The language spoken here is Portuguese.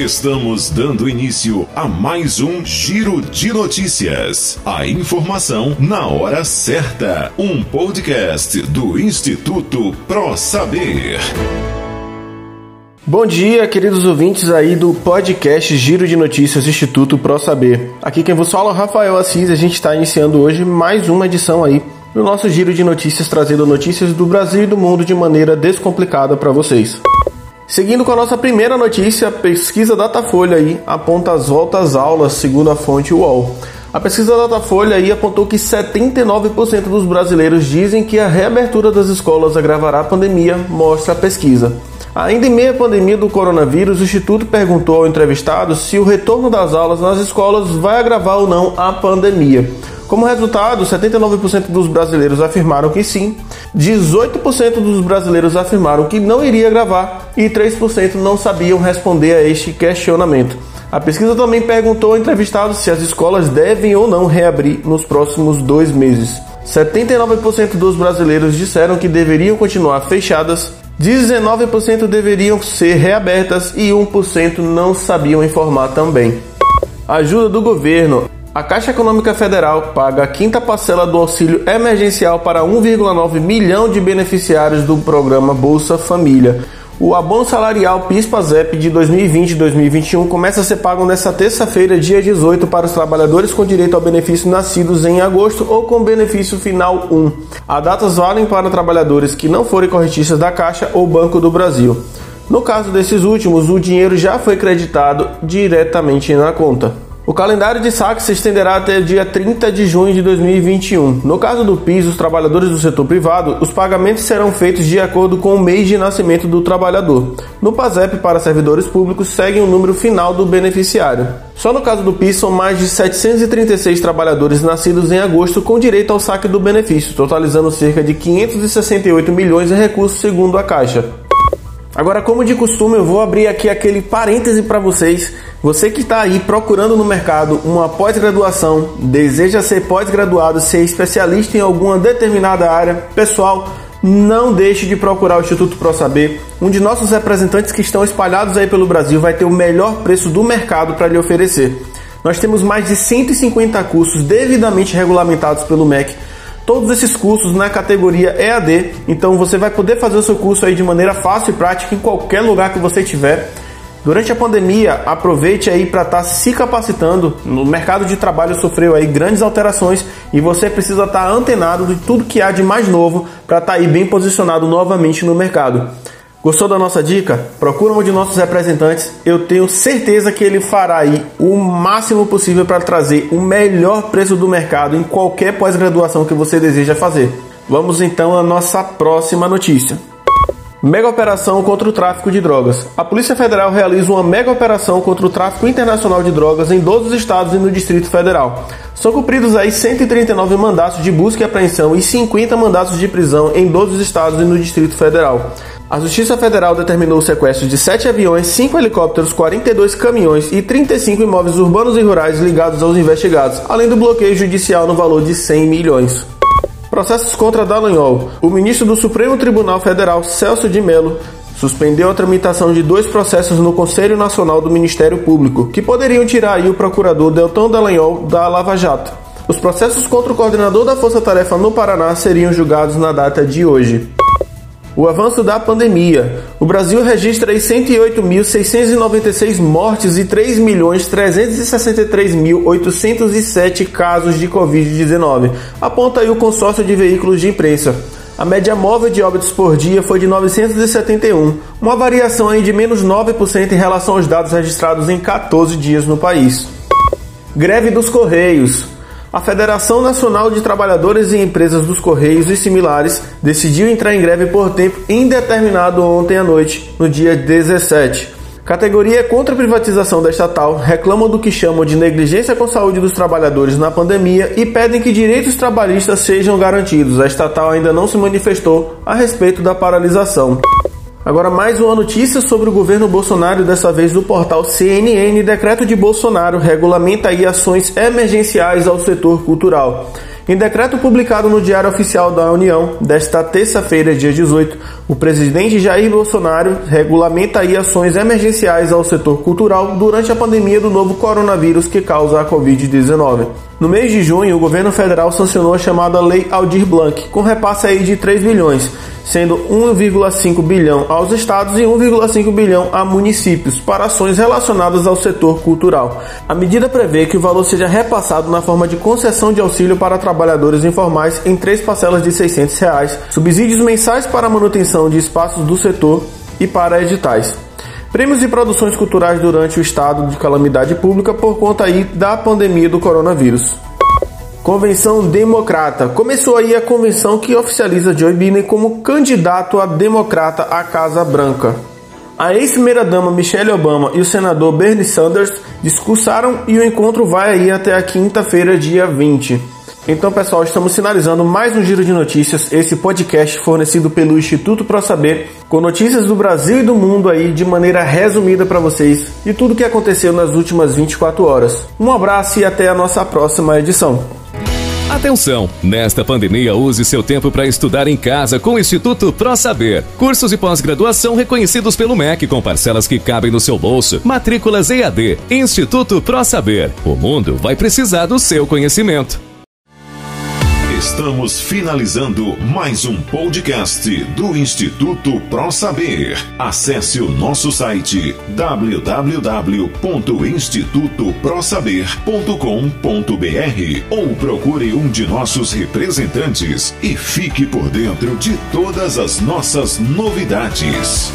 Estamos dando início a mais um Giro de Notícias. A informação na hora certa. Um podcast do Instituto Pro Saber. Bom dia, queridos ouvintes aí do podcast Giro de Notícias Instituto Pro Saber. Aqui quem vos fala é o Rafael Assis. A gente está iniciando hoje mais uma edição aí do nosso Giro de Notícias, trazendo notícias do Brasil e do mundo de maneira descomplicada para vocês. Seguindo com a nossa primeira notícia, a pesquisa Datafolha aí aponta as voltas aulas, segundo a fonte UOL. A pesquisa Datafolha aí apontou que 79% dos brasileiros dizem que a reabertura das escolas agravará a pandemia, mostra a pesquisa. Ainda em meio à pandemia do coronavírus, o Instituto perguntou ao entrevistado se o retorno das aulas nas escolas vai agravar ou não a pandemia. Como resultado, 79% dos brasileiros afirmaram que sim, 18% dos brasileiros afirmaram que não iria gravar e 3% não sabiam responder a este questionamento. A pesquisa também perguntou ao entrevistado se as escolas devem ou não reabrir nos próximos dois meses. 79% dos brasileiros disseram que deveriam continuar fechadas, 19% deveriam ser reabertas e 1% não sabiam informar também. Ajuda do governo. A Caixa Econômica Federal paga a quinta parcela do auxílio emergencial para 1,9 milhão de beneficiários do programa Bolsa Família. O abono salarial PIS-PASEP de 2020 e 2021 começa a ser pago nesta terça-feira, dia 18, para os trabalhadores com direito ao benefício nascidos em agosto ou com benefício final 1. As datas valem para trabalhadores que não forem corretistas da Caixa ou Banco do Brasil. No caso desses últimos, o dinheiro já foi creditado diretamente na conta. O calendário de saques se estenderá até o dia 30 de junho de 2021. No caso do PIS, os trabalhadores do setor privado, os pagamentos serão feitos de acordo com o mês de nascimento do trabalhador. No PASEP, para servidores públicos, segue o número final do beneficiário. Só no caso do PIS, são mais de 736 trabalhadores nascidos em agosto com direito ao saque do benefício, totalizando cerca de 568 milhões em recursos, segundo a Caixa. Agora, como de costume, eu vou abrir aqui aquele parêntese para vocês. Você que está aí procurando no mercado uma pós-graduação, deseja ser pós-graduado, ser especialista em alguma determinada área, pessoal, não deixe de procurar o Instituto Pro Saber. Um de nossos representantes que estão espalhados aí pelo Brasil vai ter o melhor preço do mercado para lhe oferecer. Nós temos mais de 150 cursos devidamente regulamentados pelo MEC todos esses cursos na categoria EAD. Então você vai poder fazer o seu curso aí de maneira fácil e prática em qualquer lugar que você estiver. Durante a pandemia, aproveite aí para estar tá se capacitando. No mercado de trabalho sofreu aí grandes alterações e você precisa estar tá antenado de tudo que há de mais novo para estar tá aí bem posicionado novamente no mercado. Gostou da nossa dica? Procura um de nossos representantes. Eu tenho certeza que ele fará aí o máximo possível para trazer o melhor preço do mercado em qualquer pós-graduação que você deseja fazer. Vamos então à nossa próxima notícia. Mega operação contra o tráfico de drogas. A Polícia Federal realiza uma mega operação contra o tráfico internacional de drogas em 12 estados e no Distrito Federal. São cumpridos aí 139 mandatos de busca e apreensão e 50 mandatos de prisão em 12 estados e no Distrito Federal. A Justiça Federal determinou o sequestro de 7 aviões, 5 helicópteros, 42 caminhões e 35 imóveis urbanos e rurais ligados aos investigados, além do bloqueio judicial no valor de 100 milhões. Processos contra Dallagnol. O ministro do Supremo Tribunal Federal, Celso de Mello, suspendeu a tramitação de dois processos no Conselho Nacional do Ministério Público, que poderiam tirar o procurador Deltão Dallagnol da Lava Jato. Os processos contra o coordenador da Força Tarefa no Paraná seriam julgados na data de hoje. O avanço da pandemia. O Brasil registra 108.696 mortes e 3.363.807 casos de Covid-19, aponta aí o consórcio de veículos de imprensa. A média móvel de óbitos por dia foi de 971, uma variação aí de menos 9% em relação aos dados registrados em 14 dias no país. Greve dos Correios. A Federação Nacional de Trabalhadores e Empresas dos Correios e similares decidiu entrar em greve por tempo indeterminado ontem à noite, no dia 17. Categoria contra a privatização da estatal reclamam do que chamam de negligência com a saúde dos trabalhadores na pandemia e pedem que direitos trabalhistas sejam garantidos. A estatal ainda não se manifestou a respeito da paralisação. Agora mais uma notícia sobre o governo Bolsonaro, dessa vez do portal CNN. Decreto de Bolsonaro regulamenta aí ações emergenciais ao setor cultural. Em decreto publicado no Diário Oficial da União, desta terça-feira, dia 18, o presidente Jair Bolsonaro regulamenta aí ações emergenciais ao setor cultural durante a pandemia do novo coronavírus que causa a Covid-19. No mês de junho, o governo federal sancionou a chamada Lei Aldir Blanc, com repasse aí de 3 bilhões, sendo 1,5 bilhão aos estados e 1,5 bilhão a municípios para ações relacionadas ao setor cultural. A medida prevê que o valor seja repassado na forma de concessão de auxílio para trabalhadores informais em três parcelas de 600 reais, subsídios mensais para a manutenção de espaços do setor e para editais. Prêmios de produções culturais durante o estado de calamidade pública por conta aí da pandemia do coronavírus. Convenção Democrata. Começou aí a convenção que oficializa Joe Biden como candidato a democrata à Casa Branca. A ex-primeira-dama Michelle Obama e o senador Bernie Sanders discursaram e o encontro vai aí até a quinta-feira, dia 20. Então, pessoal, estamos finalizando mais um giro de notícias, esse podcast fornecido pelo Instituto Pro Saber, com notícias do Brasil e do mundo aí de maneira resumida para vocês de tudo que aconteceu nas últimas 24 horas. Um abraço e até a nossa próxima edição. Atenção! Nesta pandemia, use seu tempo para estudar em casa com o Instituto Pro Saber. Cursos de pós-graduação reconhecidos pelo MEC com parcelas que cabem no seu bolso. Matrículas EAD. Instituto Pro Saber. O mundo vai precisar do seu conhecimento. Estamos finalizando mais um podcast do Instituto Pro Saber. Acesse o nosso site www.institutoprosaber.com.br ou procure um de nossos representantes e fique por dentro de todas as nossas novidades.